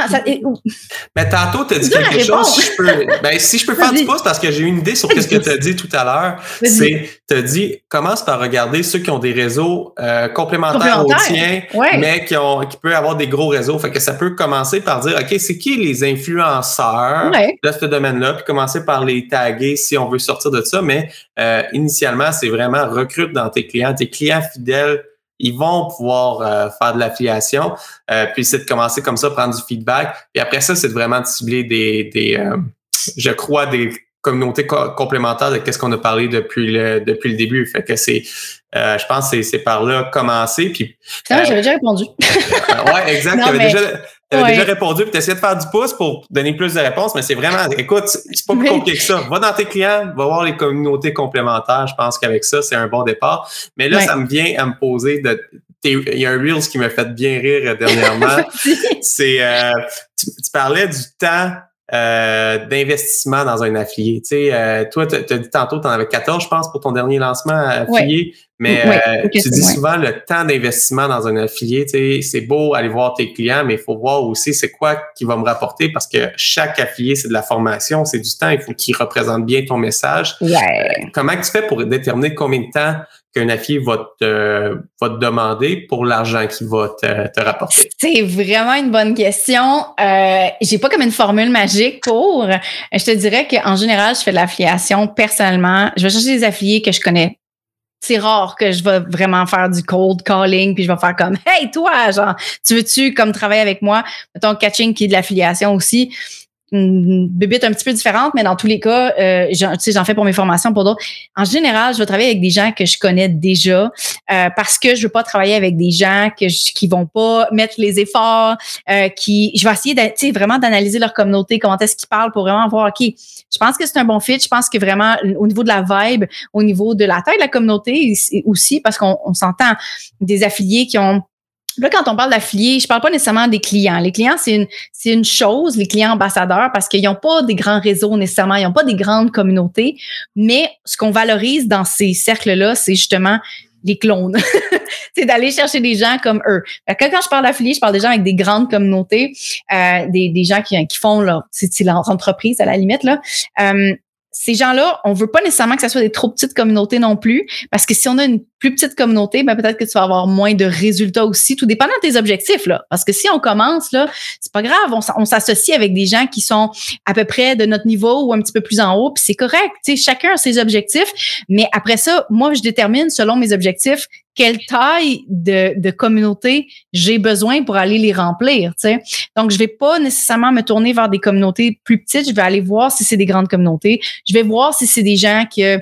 mais tantôt, tu as dit quelque chose. Si je peux, ben, si je peux faire du pouce, parce que j'ai une idée sur ce que tu as dit tout à l'heure, c'est, tu as dit, commence par regarder ceux qui ont des réseaux euh, complémentaires, aux tiens, mais qui, ont, qui peuvent avoir des gros réseaux. Fait que ça peut commencer par dire, OK, c'est qui les influenceurs de ce domaine-là, puis commencer par les taguer si on veut sortir de ça. Mais euh, initialement, c'est vraiment recrute dans tes clients, tes clients fidèles ils vont pouvoir euh, faire de l'affiliation. Euh, puis c'est de commencer comme ça, prendre du feedback. Puis après ça, c'est vraiment de cibler des, des euh, je crois, des communautés complémentaires de ce qu'on a parlé depuis le, depuis le début. Fait que c'est, je pense que c'est par là commencer. Puis, j'avais déjà répondu. ouais, exact. déjà, tu avais déjà répondu, puis tu essayé de faire du pouce pour donner plus de réponses, mais c'est vraiment, écoute, c'est pas plus compliqué que ça. Va dans tes clients, va voir les communautés complémentaires. Je pense qu'avec ça, c'est un bon départ. Mais là, ça me vient à me poser de. Il y a un Reels qui m'a fait bien rire dernièrement. c'est euh, tu, parlais du temps euh, d'investissement dans un affilié. Tu sais, euh, toi, tu as dit tantôt, tu en avais 14, je pense, pour ton dernier lancement affilié. Mais euh, tu dis souvent le temps d'investissement dans un affilié, tu sais, c'est beau aller voir tes clients, mais il faut voir aussi c'est quoi qui va me rapporter parce que chaque affilié, c'est de la formation, c'est du temps, il faut qu'il représente bien ton message. comment tu fais pour déterminer combien de temps qu'un affilié va te, va te demander pour l'argent qu'il va te, te rapporter? C'est vraiment une bonne question. Euh, j'ai pas comme une formule magique pour. Je te dirais qu'en général, je fais de l'affiliation personnellement. Je vais chercher des affiliés que je connais c'est rare que je vais vraiment faire du cold calling puis je vais faire comme hey toi genre tu veux-tu comme travailler avec moi? Mettons catching qui est de l'affiliation aussi une bébite un petit peu différente, mais dans tous les cas, euh, j'en fais pour mes formations, pour d'autres. En général, je vais travailler avec des gens que je connais déjà euh, parce que je veux pas travailler avec des gens que je, qui vont pas mettre les efforts, euh, qui je vais essayer de, vraiment d'analyser leur communauté, comment est-ce qu'ils parlent pour vraiment voir, OK, je pense que c'est un bon fit, je pense que vraiment au niveau de la vibe, au niveau de la taille de la communauté aussi, parce qu'on s'entend des affiliés qui ont Là, quand on parle d'affiliés, je parle pas nécessairement des clients. Les clients, c'est une, c'est une chose, les clients ambassadeurs, parce qu'ils n'ont pas des grands réseaux nécessairement, ils n'ont pas des grandes communautés. Mais ce qu'on valorise dans ces cercles-là, c'est justement les clones. c'est d'aller chercher des gens comme eux. quand, quand je parle d'affiliés, je parle des gens avec des grandes communautés, euh, des, des gens qui, qui font leur, c'est leur entreprise à la limite là. Euh, ces gens-là, on veut pas nécessairement que ça soit des trop petites communautés non plus, parce que si on a une plus petite communauté, ben peut-être que tu vas avoir moins de résultats aussi, tout dépendant de tes objectifs là. Parce que si on commence là, c'est pas grave, on, s'associe avec des gens qui sont à peu près de notre niveau ou un petit peu plus en haut, puis c'est correct. Tu chacun a ses objectifs, mais après ça, moi je détermine selon mes objectifs quelle taille de, de communauté j'ai besoin pour aller les remplir. Tu sais. Donc, je vais pas nécessairement me tourner vers des communautés plus petites. Je vais aller voir si c'est des grandes communautés. Je vais voir si c'est des gens que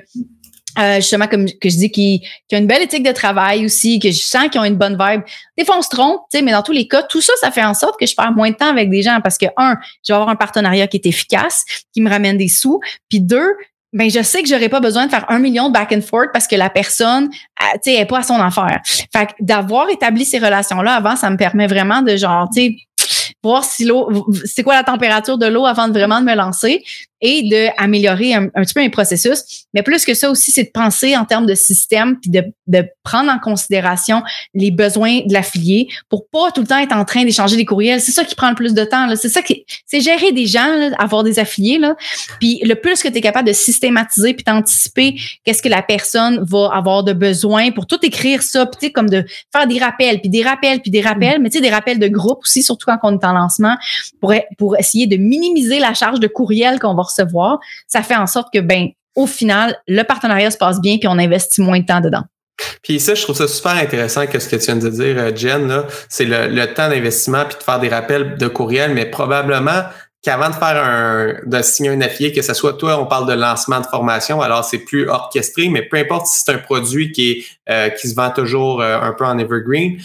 euh, justement, comme que je dis, qui, qui ont une belle éthique de travail aussi, que je sens qu'ils ont une bonne vibe. Des fois, on se trompe, mais dans tous les cas, tout ça, ça fait en sorte que je perds moins de temps avec des gens parce que, un, je vais avoir un partenariat qui est efficace, qui me ramène des sous, puis deux, ben je sais que j'aurais pas besoin de faire un million de back and forth parce que la personne, tu sais, est pas à son affaire. Fait que d'avoir établi ces relations-là avant, ça me permet vraiment de genre, tu sais, voir si l'eau, c'est quoi la température de l'eau avant de vraiment de me lancer et d'améliorer un, un petit peu un processus. Mais plus que ça aussi, c'est de penser en termes de système puis de, de prendre en considération les besoins de l'affilié pour pas tout le temps être en train d'échanger des courriels. C'est ça qui prend le plus de temps. C'est ça qui, c'est gérer des gens, avoir des affiliés. Là. Puis le plus que tu es capable de systématiser puis d'anticiper qu'est-ce que la personne va avoir de besoin pour tout écrire ça, puis comme de faire des rappels, puis des rappels, puis des rappels, mais tu sais des rappels de groupe aussi, surtout quand on est en lancement, pour, pour essayer de minimiser la charge de courriel qu'on va recevoir, ça fait en sorte que, ben, au final, le partenariat se passe bien puis on investit moins de temps dedans. Puis ça, je trouve ça super intéressant que ce que tu viens de dire, euh, Jen, c'est le, temps d'investissement puis de faire des rappels de courriel, mais probablement qu'avant de faire un, de signer un affilié, que ce soit toi, on parle de lancement de formation, alors c'est plus orchestré, mais peu importe si c'est un produit qui euh, qui se vend toujours euh, un peu en evergreen,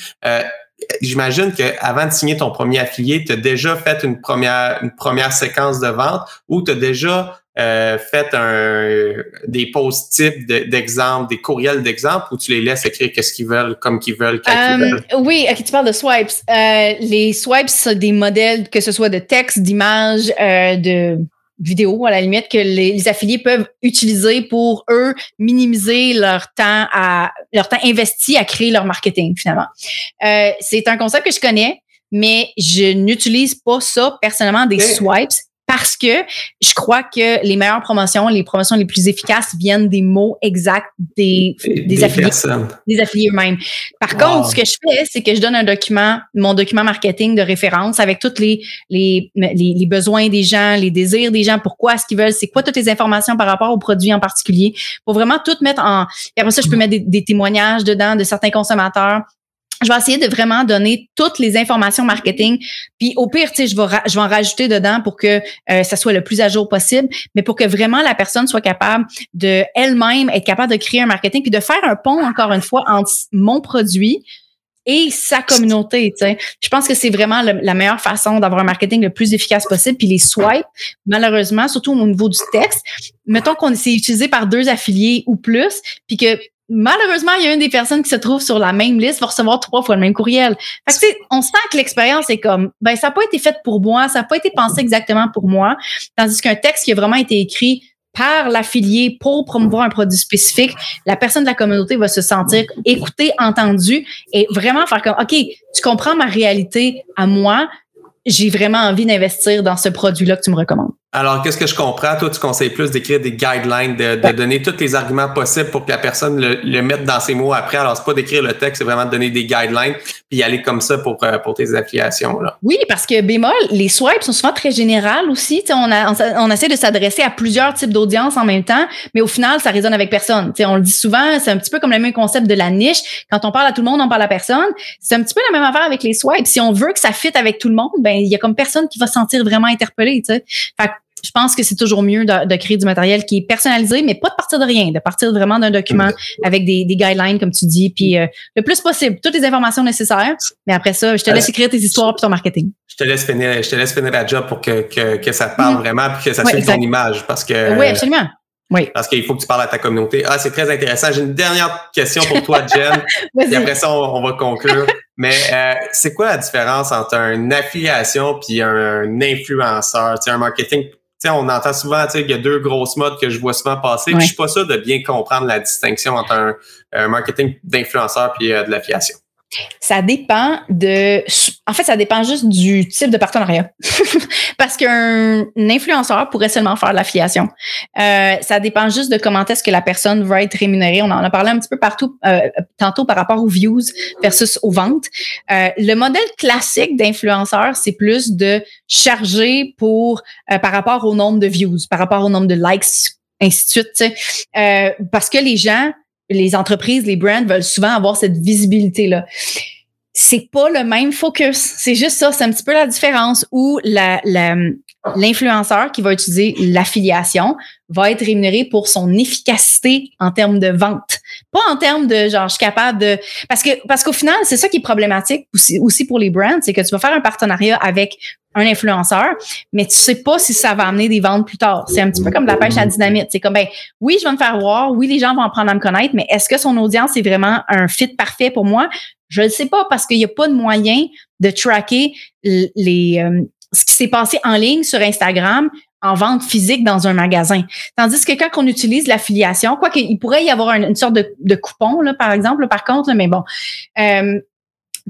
j'imagine qu'avant de signer ton premier affilié, tu as déjà fait une première, une première séquence de vente ou tu as déjà euh, fait un, des post-types d'exemples, des courriels d'exemples où tu les laisses écrire qu'est-ce qu'ils veulent, comme qu'ils veulent, quand ils veulent? Euh, oui, ok, tu parles de swipes. Euh, les swipes, c'est des modèles, que ce soit de texte, d'image, de vidéo à la limite que les, affiliés peuvent utiliser pour eux minimiser leur temps à leur temps investi à créer leur marketing finalement. Euh, c'est un concept que je connais, mais je n'utilise pas ça personnellement des swipes parce que je crois que les meilleures promotions, les promotions les plus efficaces viennent des mots exacts des, des, affiliés, des affiliés eux-mêmes. Par contre, ce que je fais, c'est que je donne un document, mon document marketing de référence avec toutes les, les, les, besoins des gens, les désirs des gens, pourquoi est-ce qu'ils veulent, c'est quoi toutes les informations par rapport au produit en particulier, pour vraiment tout mettre en. Et après ça, je peux mettre des, des témoignages dedans de certains consommateurs je vais essayer de vraiment donner toutes les informations marketing. Puis au pire, tu sais, je vais, je vais en rajouter dedans pour que euh, ça soit le plus à jour possible, mais pour que vraiment la personne soit capable de elle-même être capable de créer un marketing puis de faire un pont encore une fois entre mon produit et sa communauté. Tu sais. Je pense que c'est vraiment la meilleure façon d'avoir un marketing le plus efficace possible. Puis les swipes, malheureusement, surtout au niveau du texte, mettons qu'on s'est utilisé par deux affiliés ou plus, puis que malheureusement, il y a une des personnes qui se trouve sur la même liste va recevoir trois fois le même courriel. Fait que, on sent que l'expérience est comme, ben, ça n'a pas été fait pour moi, ça n'a pas été pensé exactement pour moi. Tandis qu'un texte qui a vraiment été écrit par l'affilié pour promouvoir un produit spécifique, la personne de la communauté va se sentir écoutée, entendue et vraiment faire comme, OK, tu comprends ma réalité à moi, j'ai vraiment envie d'investir dans ce produit-là que tu me recommandes. Alors, qu'est-ce que je comprends? Toi, tu conseilles plus d'écrire des guidelines, de, de donner tous les arguments possibles pour que la personne le, le mette dans ses mots après. Alors, c'est pas d'écrire le texte, c'est vraiment de donner des guidelines puis aller comme ça pour, euh, pour tes affiliations. Là. Oui, parce que bémol, les swipes sont souvent très générales aussi. on, a, on, essaie de s'adresser à plusieurs types d'audience en même temps, mais au final, ça résonne avec personne. T'sais, on le dit souvent, c'est un petit peu comme le même concept de la niche. Quand on parle à tout le monde, on parle à personne. C'est un petit peu la même affaire avec les swipes. Si on veut que ça fitte avec tout le monde, ben il y a comme personne qui va se sentir vraiment interpellé. Fait je pense que c'est toujours mieux de, créer du matériel qui est personnalisé, mais pas de partir de rien, de partir vraiment d'un document avec des, guidelines, comme tu dis, puis euh, le plus possible, toutes les informations nécessaires. Mais après ça, je te laisse écrire tes histoires puis ton marketing. Je te laisse finir, je te laisse finir la job pour que, que, ça parle mm-hmm. vraiment puis que ça suive ton image. Parce que, oui, absolument. Oui. Parce qu'il faut que tu parles à ta communauté. Ah, c'est très intéressant. J'ai une dernière question pour toi, Jen. et après ça, on, va conclure. Mais euh, c'est quoi la différence entre une affiliation puis un, influenceur? Tu sais, un marketing sais, on entend souvent, qu'il y a deux grosses modes que je vois souvent passer. Puis je suis pas sûr de bien comprendre la distinction entre un, un marketing d'influenceur puis de l'affiliation. Ça dépend de. En fait, ça dépend juste du type de partenariat. Parce qu'un influenceur pourrait seulement faire de l'affiliation. Euh, ça dépend juste de comment est-ce que la personne va être rémunérée. On en a parlé un petit peu partout, euh, tantôt par rapport aux views versus aux ventes. Euh, le modèle classique d'influenceur, c'est plus de charger pour par rapport au nombre de views, par rapport au nombre de likes, ainsi de suite. parce que les gens les entreprises, les brands veulent souvent avoir cette visibilité-là. C'est pas le même focus. C'est juste ça. C'est un petit peu la différence où la, l'influenceur qui va utiliser l'affiliation va être rémunéré pour son efficacité en termes de vente. Pas en termes de genre, je suis capable de. Parce que parce qu'au final, c'est ça qui est problématique aussi, pour les brands, c'est que tu vas faire un partenariat avec un influenceur, mais tu sais pas si ça va amener des ventes plus tard. C'est un petit peu comme la pêche à dynamite. C'est comme, ben, oui, je vais me faire voir, oui, les gens vont apprendre à me connaître, mais est-ce que son audience est vraiment un fit parfait pour moi? Je ne sais pas parce qu'il n'y a pas de moyen de tracker les, euh, ce qui s'est passé en ligne sur Instagram en vente physique dans un magasin. Tandis que quand on utilise l'affiliation, quoi qu'il pourrait y avoir une, sorte de, coupon, là, par exemple, par contre, mais bon, euh,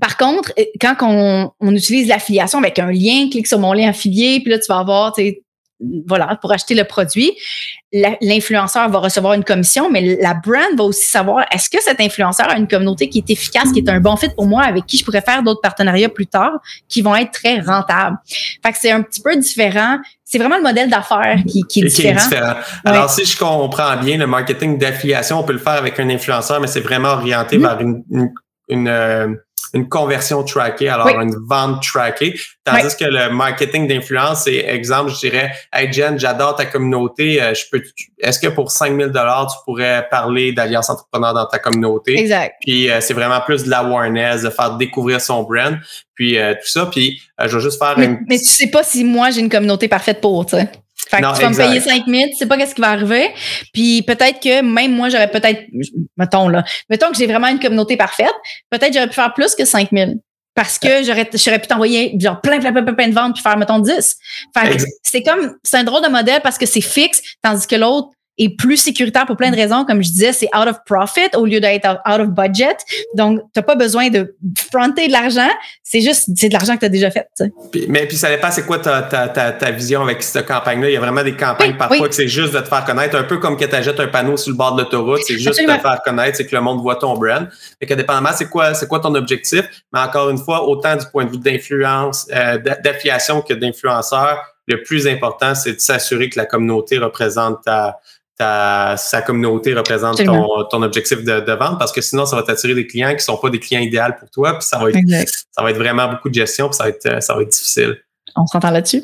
par contre, quand on, on utilise l'affiliation avec un lien, clique sur mon lien affilié, puis là, tu vas avoir, voilà, pour acheter le produit, l'influenceur va recevoir une commission, mais la brand va aussi savoir est-ce que cet influenceur a une communauté qui est efficace, qui est un bon fit pour moi, avec qui je pourrais faire d'autres partenariats plus tard, qui vont être très rentables. Fait que c'est un petit peu différent. C'est vraiment le modèle d'affaires qui, qui, est différent. Alors, si je comprends bien, le marketing d'affiliation, on peut le faire avec un influenceur, mais c'est vraiment orienté mm-hmm. vers une, une, euh, une conversion trackée, alors une vente trackée. Tandis que le marketing d'influence, c'est exemple, je dirais, Hey Jen, j'adore ta communauté. Euh, je peux, est-ce que pour 5000 dollars, tu pourrais parler d'Alliance Entrepreneur dans ta communauté? Exact. Puis euh, c'est vraiment plus de l'awareness, de faire découvrir son brand, puis euh, tout ça. Puis je vais juste faire mais, une. Mais tu sais pas si moi j'ai une communauté parfaite pour, tu sais. Fait que tu vas me payer 5 000, tu sais pas qu'est-ce qui va arriver. Puis peut-être que même moi, j'aurais peut-être, mettons là, mettons que j'ai vraiment une communauté parfaite, peut-être j'aurais pu faire plus que 5 000. Parce que j'aurais, j'aurais pu t'envoyer genre plein, plein, plein, plein de ventes puis faire, mettons, 10. Fait que c'est comme, c'est un drôle de modèle parce que c'est fixe, tandis que l'autre, est plus sécuritaire pour plein de raisons. Comme je disais, c'est out of profit au lieu d'être out of budget. Donc, tu n'as pas besoin de fronter de l'argent. C'est juste, c'est de l'argent que tu as déjà fait. mais puis ça dépend, c'est quoi ta, ta, ta, vision avec cette campagne-là? Il y a vraiment des campagnes parfois que c'est juste de te faire connaître, un peu comme que tu achètes un panneau sur le bord de l'autoroute. C'est juste de te faire connaître, c'est que le monde voit ton brand. Et que dépendamment, c'est quoi, c'est quoi ton objectif? Mais encore une fois, autant du point de vue d'influence, euh, d'affiliation que d'influenceur, le plus important, c'est de s'assurer que la communauté représente ta, sa communauté représente ton, objectif de, vente parce que sinon, ça va t'attirer des clients qui sont pas des clients idéaux pour toi, puis ça va être, ça va être vraiment beaucoup de gestion, puis ça va être, ça va être difficile. On s'entend là-dessus?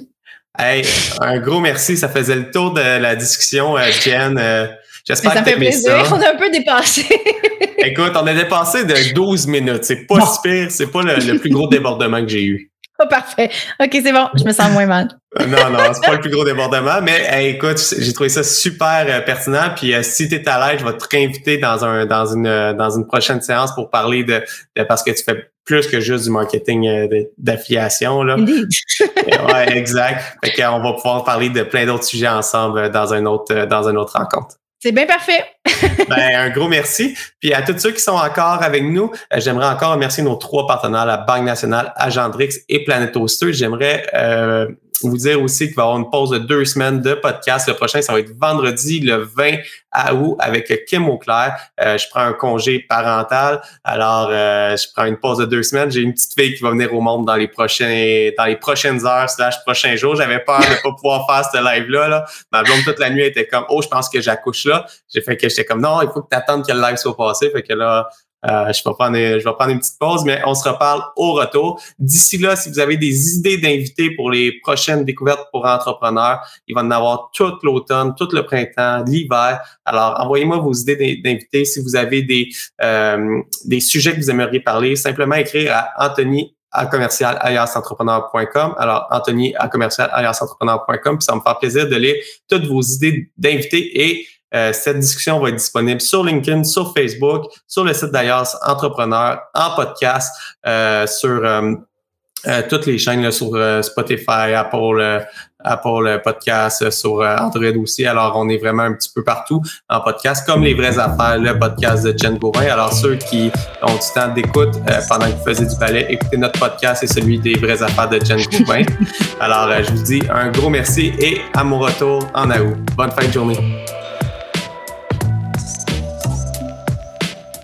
Hey, un gros merci. Ça faisait le tour de la discussion, euh, Jen. Euh, j'espère que fait plaisir. On a un peu dépassé. Écoute, on a dépassé de 12 minutes. C'est pas super. C'est pas le, plus gros débordement que j'ai eu. Oh, parfait. OK, c'est bon. Je me sens moins mal. Non, non, c'est pas le plus gros débordement, mais écoute, j'ai trouvé ça super euh, pertinent. Puis euh, si tu es à l'aise, je vais te réinviter dans un dans une euh, dans une prochaine séance pour parler de, parce que tu fais plus que juste du marketing d'affiliation. là. ouais, exact. Fait qu'on va pouvoir parler de plein d'autres sujets ensemble dans un autre dans une autre rencontre. C'est bien parfait. ben, un gros merci. Puis à tous ceux qui sont encore avec nous, euh, j'aimerais encore remercier nos trois partenaires, la Banque nationale, Agendrix et Planet Oster. J'aimerais euh, vous dire aussi qu'il va y avoir une pause de deux semaines de podcast. Le prochain, ça va être vendredi le 20 août avec Kim Auclair. Euh, je prends un congé parental. Alors, euh, je prends une pause de deux semaines. J'ai une petite fille qui va venir au monde dans les prochains, dans les prochaines heures slash prochains jours. J'avais peur de pas pouvoir faire ce live-là. Là. Ma blonde toute la nuit était comme, oh, je pense que j'accouche là. J'ai fait que j'étais comme, non, il faut que tu attendes que le live soit passé. Fait que là, euh, je, vais prendre, je vais prendre une petite pause, mais on se reparle au retour. D'ici là, si vous avez des idées d'invités pour les prochaines découvertes pour entrepreneurs, il va en avoir tout l'automne, tout le printemps, l'hiver. Alors, envoyez-moi vos idées d'invités. Si vous avez des, euh, des sujets que vous aimeriez parler, simplement écrire à Anthony à commercial Alors, Anthony à commercial puis ça me fait plaisir de lire toutes vos idées d'invités et euh, cette discussion va être disponible sur LinkedIn, sur Facebook, sur le site d'ailleurs Entrepreneur, en podcast, euh, sur euh, toutes les chaînes là, sur Spotify, Apple, Apple Podcast, sur Android aussi. Alors, on est vraiment un petit peu partout en podcast, comme les vraies affaires, le podcast de Jen Gauvin. Alors, ceux qui ont du temps d'écoute pendant que vous faisiez du ballet, écoutez notre podcast, c'est celui des vraies affaires de Jen Gauvin. Alors, je vous dis un gros merci et à mon retour en août. Bonne fin de journée.